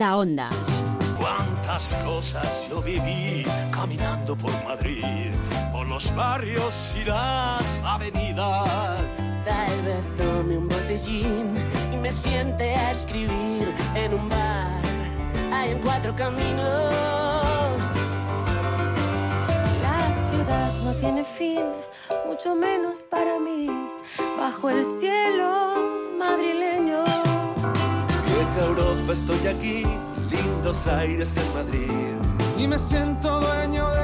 La onda. Cuántas cosas yo viví caminando por Madrid, por los barrios y las avenidas. Tal vez tome un botellín y me siente a escribir en un bar. Hay en cuatro caminos. La ciudad no tiene fin, mucho menos para mí. Bajo el cielo madrileño. Vieja Europa, estoy aquí, lindos aires en Madrid. y me siento dueño de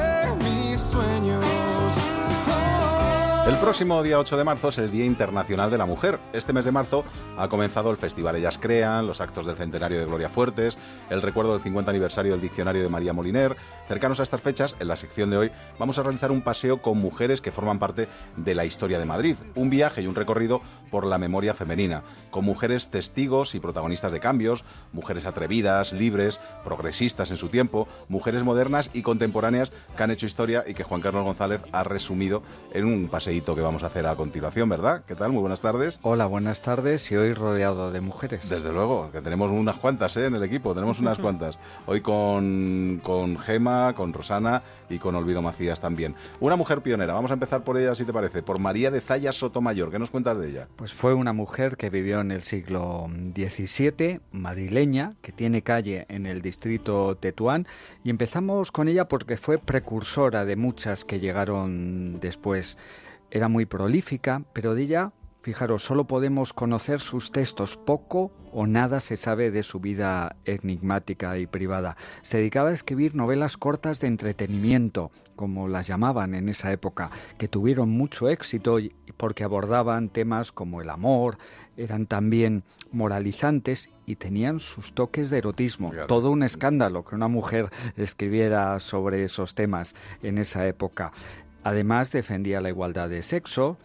El próximo día 8 de marzo es el Día Internacional de la Mujer. Este mes de marzo ha comenzado el Festival Ellas Crean, los actos del centenario de Gloria Fuertes, el recuerdo del 50 aniversario del diccionario de María Moliner. Cercanos a estas fechas, en la sección de hoy, vamos a realizar un paseo con mujeres que forman parte de la historia de Madrid. Un viaje y un recorrido por la memoria femenina, con mujeres testigos y protagonistas de cambios, mujeres atrevidas, libres, progresistas en su tiempo, mujeres modernas y contemporáneas que han hecho historia y que Juan Carlos González ha resumido en un paseíto que vamos a hacer a continuación, ¿verdad? ¿Qué tal? Muy buenas tardes. Hola, buenas tardes y hoy rodeado de mujeres. Desde luego, que tenemos unas cuantas ¿eh? en el equipo, tenemos unas cuantas. Hoy con, con Gema, con Rosana y con Olvido Macías también. Una mujer pionera, vamos a empezar por ella si te parece, por María de Zaya Sotomayor. ¿Qué nos cuentas de ella? Pues fue una mujer que vivió en el siglo XVII, madrileña, que tiene calle en el distrito Tetuán y empezamos con ella porque fue precursora de muchas que llegaron después. Era muy prolífica, pero de ella Fijaros, solo podemos conocer sus textos, poco o nada se sabe de su vida enigmática y privada. Se dedicaba a escribir novelas cortas de entretenimiento, como las llamaban en esa época, que tuvieron mucho éxito porque abordaban temas como el amor, eran también moralizantes y tenían sus toques de erotismo. Todo un escándalo que una mujer escribiera sobre esos temas en esa época. Además defendía la igualdad de sexo,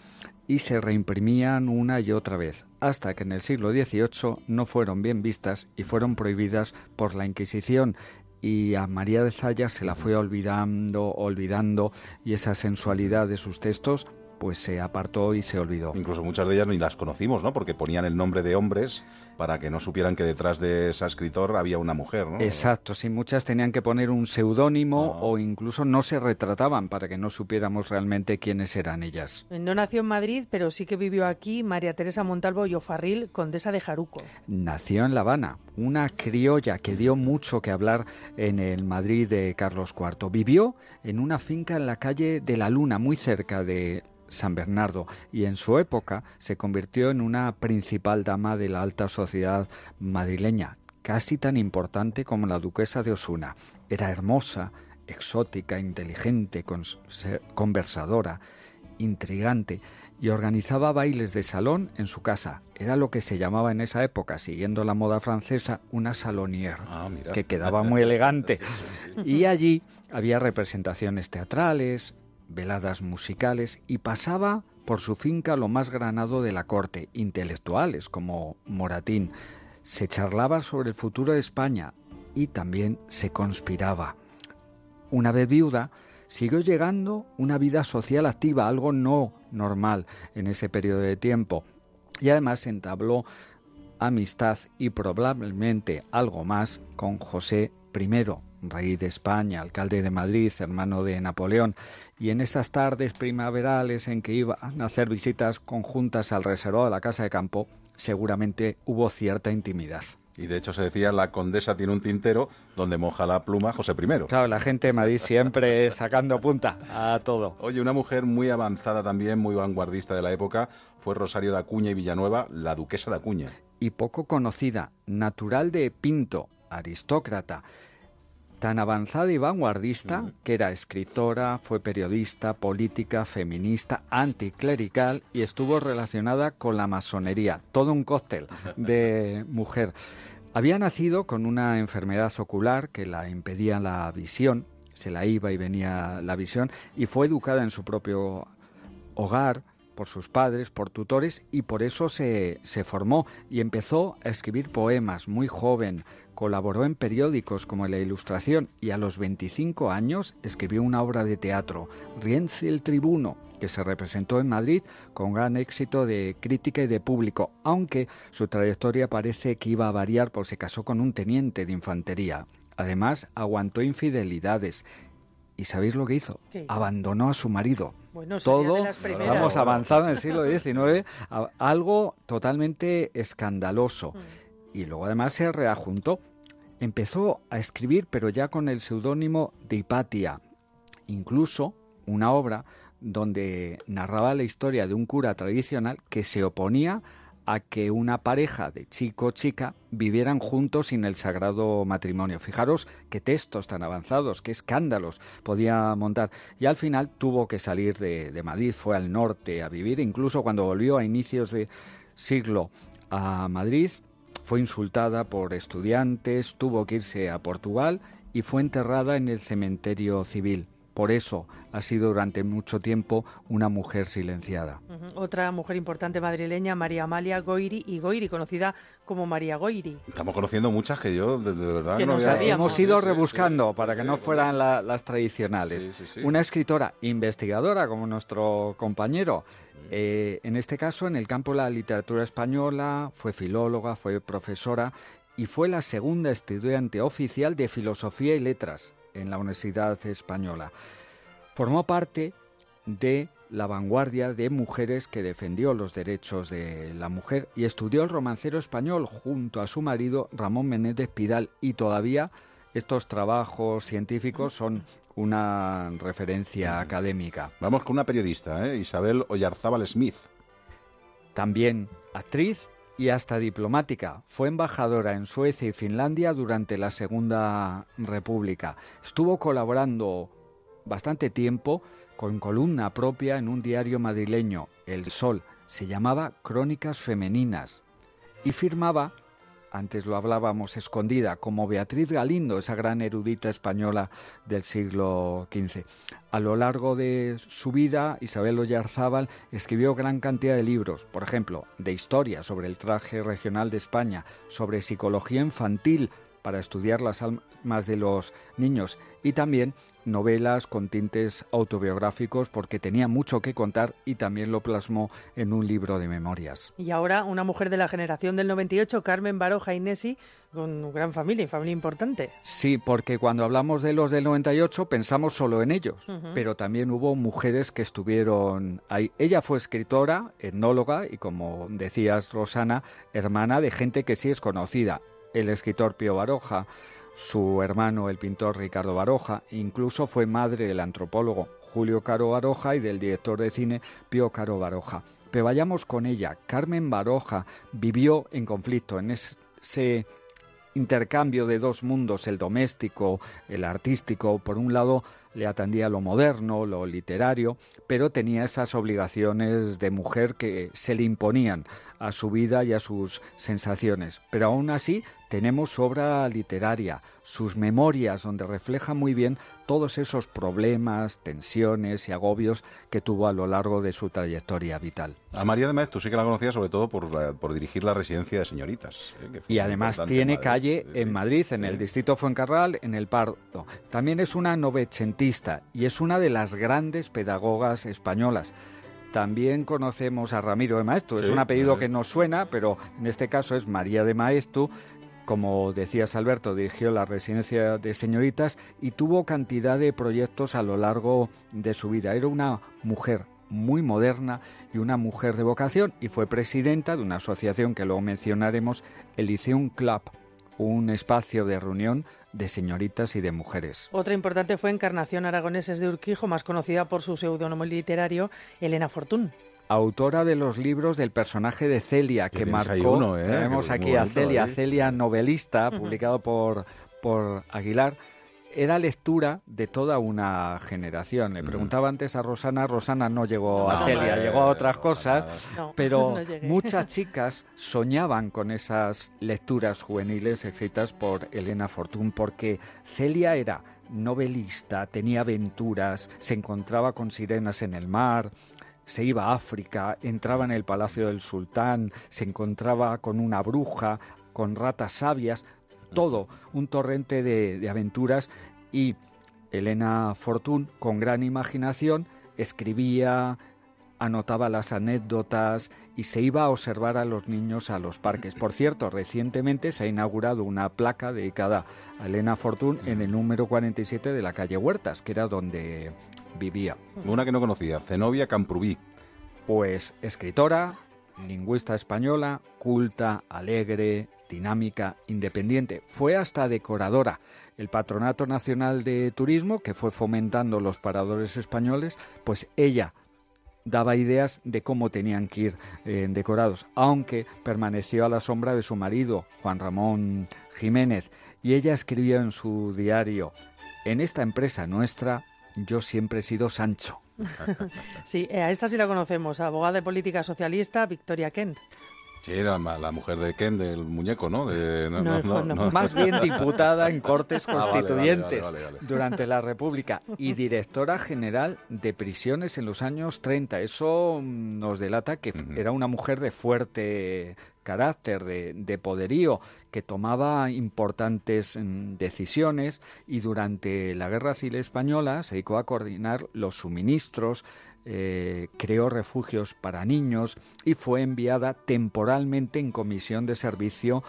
y se reimprimían una y otra vez, hasta que en el siglo XVIII no fueron bien vistas y fueron prohibidas por la Inquisición y a María de Zaya se la fue olvidando, olvidando y esa sensualidad de sus textos pues se apartó y se olvidó. Incluso muchas de ellas ni las conocimos, ¿no? Porque ponían el nombre de hombres para que no supieran que detrás de esa escritor había una mujer, ¿no? Exacto, sí, muchas tenían que poner un seudónimo o incluso no se retrataban para que no supiéramos realmente quiénes eran ellas. No nació en Madrid, pero sí que vivió aquí María Teresa Montalvo y Ofarril, condesa de Jaruco. Nació en La Habana, una criolla que dio mucho que hablar en el Madrid de Carlos IV. Vivió en una finca en la calle de la Luna, muy cerca de San Bernardo y en su época se convirtió en una principal dama de la alta sociedad madrileña, casi tan importante como la duquesa de Osuna. Era hermosa, exótica, inteligente, conversadora, intrigante y organizaba bailes de salón en su casa. Era lo que se llamaba en esa época, siguiendo la moda francesa, una salonière, ah, que quedaba muy elegante. Y allí había representaciones teatrales, veladas musicales y pasaba por su finca lo más granado de la corte, intelectuales como Moratín. Se charlaba sobre el futuro de España y también se conspiraba. Una vez viuda, siguió llegando una vida social activa, algo no normal en ese periodo de tiempo, y además entabló amistad y probablemente algo más con José I, rey de España, alcalde de Madrid, hermano de Napoleón, y en esas tardes primaverales en que iban a hacer visitas conjuntas al reservado de la casa de campo, seguramente hubo cierta intimidad. Y de hecho se decía, la condesa tiene un tintero donde moja la pluma José I. Claro, la gente de Madrid siempre sacando punta a todo. Oye, una mujer muy avanzada también, muy vanguardista de la época, fue Rosario de Acuña y Villanueva, la duquesa de Acuña. Y poco conocida, natural de Pinto, aristócrata, tan avanzada y vanguardista que era escritora, fue periodista, política, feminista, anticlerical y estuvo relacionada con la masonería. Todo un cóctel de mujer. Había nacido con una enfermedad ocular que la impedía la visión, se la iba y venía la visión, y fue educada en su propio hogar por sus padres, por tutores, y por eso se, se formó y empezó a escribir poemas muy joven, colaboró en periódicos como La Ilustración y a los 25 años escribió una obra de teatro, Rienzi el Tribuno, que se representó en Madrid con gran éxito de crítica y de público, aunque su trayectoria parece que iba a variar porque se casó con un teniente de infantería. Además, aguantó infidelidades. ¿Y sabéis lo que hizo? ¿Qué? Abandonó a su marido. Bueno, Todo, vamos avanzado en el siglo XIX, a- algo totalmente escandaloso. Mm. Y luego además se reajuntó. Empezó a escribir, pero ya con el seudónimo de Hipatia. Incluso una obra donde narraba la historia de un cura tradicional que se oponía a que una pareja de chico chica vivieran juntos sin el sagrado matrimonio. Fijaros qué textos tan avanzados, qué escándalos podía montar. Y al final tuvo que salir de, de Madrid, fue al norte a vivir, incluso cuando volvió a inicios de siglo a Madrid, fue insultada por estudiantes, tuvo que irse a Portugal y fue enterrada en el cementerio civil. Por eso ha sido durante mucho tiempo una mujer silenciada. Otra mujer importante madrileña, María Amalia Goiri y Goiri, conocida como María Goiri. Estamos conociendo muchas que yo, de, de verdad, Que no no había- sabíamos. Hemos ido sí, rebuscando sí, para que sí, no fueran la- las tradicionales. Sí, sí, sí. Una escritora investigadora como nuestro compañero. eh, en este caso, en el campo de la literatura española, fue filóloga, fue profesora y fue la segunda estudiante oficial de Filosofía y Letras en la Universidad Española. Formó parte de la vanguardia de mujeres que defendió los derechos de la mujer y estudió el romancero español junto a su marido Ramón Menéndez Pidal y todavía estos trabajos científicos son una referencia académica. Vamos con una periodista, ¿eh? Isabel Oyarzábal Smith. También actriz y hasta diplomática. Fue embajadora en Suecia y Finlandia durante la Segunda República. Estuvo colaborando bastante tiempo con columna propia en un diario madrileño, El Sol. Se llamaba Crónicas Femeninas y firmaba, antes lo hablábamos, escondida, como Beatriz Galindo, esa gran erudita española del siglo XV. A lo largo de su vida, Isabel Oyarzábal escribió gran cantidad de libros, por ejemplo, de historia sobre el traje regional de España, sobre psicología infantil para estudiar las almas de los niños y también novelas con tintes autobiográficos porque tenía mucho que contar y también lo plasmó en un libro de memorias. Y ahora una mujer de la generación del 98, Carmen Baroja Inesi, con gran familia y familia importante. Sí, porque cuando hablamos de los del 98 pensamos solo en ellos, pero también hubo mujeres que estuvieron ahí. Ella fue escritora, etnóloga y, como decías, Rosana, hermana de gente que sí es conocida. El escritor Pío Baroja, su hermano el pintor Ricardo Baroja, incluso fue madre del antropólogo Julio Caro Baroja y del director de cine Pío Caro Baroja. Pero vayamos con ella. Carmen Baroja vivió en conflicto en ese intercambio de dos mundos, el doméstico, el artístico. Por un lado, le atendía lo moderno, lo literario, pero tenía esas obligaciones de mujer que se le imponían a su vida y a sus sensaciones. Pero aún así tenemos su obra literaria, sus memorias, donde refleja muy bien todos esos problemas, tensiones y agobios que tuvo a lo largo de su trayectoria vital. A María de Maez, tú sí que la conocías sobre todo por, la- por dirigir la residencia de señoritas. ¿eh? Y además tiene en calle en. Madrid, en Sí. el distrito Fuencarral, en el Pardo. También es una y es una de las grandes pedagogas españolas. También conocemos a Ramiro de Maeztu, es un apellido sí. que nos suena, pero en este caso es María de Maeztu. Como decías Alberto, dirigió la residencia de señoritas y tuvo cantidad de proyectos a lo largo de su vida. Era una mujer muy moderna y una mujer de vocación y fue presidenta de una asociación que luego mencionaremos, el Lyceum Club, un espacio de reunión de señoritas y de mujeres. Otra importante fue Encarnación Aragoneses de Urquijo, más conocida por su seudónimo literario, Elena Fortún. Autora de los libros del personaje de Celia, Que marcó. uno, ¿eh? Tenemos Que aquí a Celia, ¿eh? Celia novelista, publicado por, por Aguilar. Era lectura de toda una generación. Le Mm. preguntaba antes a Rosana, Rosana no llegó a Celia, llegó a otras cosas, No, pero muchas chicas soñaban con esas lecturas juveniles escritas por Elena Fortún, porque Celia era novelista, tenía aventuras, se encontraba con sirenas en el mar, se iba a África, entraba en el palacio del sultán, se encontraba con una bruja, con ratas sabias, todo un torrente de, de aventuras y Elena Fortún, con gran imaginación, escribía, anotaba las anécdotas y se iba a observar a los niños a los parques. Por cierto, recientemente se ha inaugurado una placa dedicada a Elena Fortún en el número 47 de la calle Huertas, que era donde vivía. Una que no conocía, Zenobia Camprubí. Pues escritora, lingüista española, culta, alegre, dinámica, independiente. Fue hasta decoradora. El Patronato Nacional de Turismo, que fue fomentando los paradores españoles, pues ella daba ideas de cómo tenían que ir eh, decorados, aunque permaneció a la sombra de su marido, Juan Ramón Jiménez, y ella escribió en su diario, en esta empresa nuestra yo siempre he sido Sancho. sí, eh, a esta sí la conocemos, abogada de política socialista, Victoria Kent. Sí, era la mujer de Ken, del muñeco, ¿no? De, no, no, no, Más bien diputada en Cortes Constituyentes ah, vale, vale, vale, durante la República y directora general de prisiones en los años 30. Eso nos delata que era una mujer de fuerte carácter, de, de, poderío, que tomaba importantes mm, decisiones y durante la Guerra Civil Española se dedicó a coordinar los suministros, eh, creó refugios para niños y fue enviada temporalmente en comisión de servicio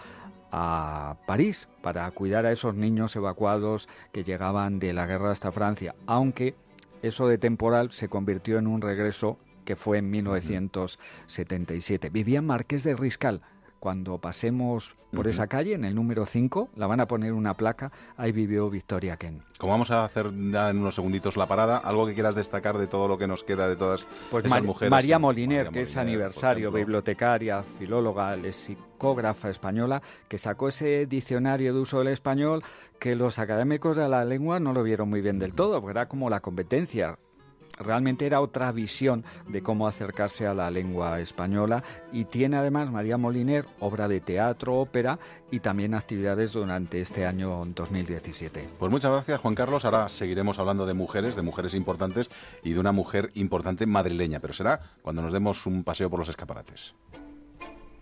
a París para cuidar a esos niños evacuados que llegaban de la guerra hasta Francia, aunque eso de temporal se convirtió en un regreso que fue en 1977. Vivía Marqués de Riscal, cuando pasemos por esa calle, en el número 5, la van a poner una placa, ahí vivió Victoria Ken. Como vamos a hacer ya en unos segunditos la parada, algo que quieras destacar de todo lo que nos queda de todas pues esas mujeres. María Moliner, que es aniversario, bibliotecaria, filóloga, lexicógrafa española, que sacó ese diccionario de uso del español que los académicos de la lengua no lo vieron muy bien del todo, porque era como la competencia realmente era otra visión de cómo acercarse a la lengua española y tiene además María Moliner obra de teatro, ópera y también actividades durante este año 2017. Pues muchas gracias Juan Carlos, ahora seguiremos hablando de mujeres, de mujeres importantes y de una mujer importante madrileña, pero será cuando nos demos un paseo por los escaparates.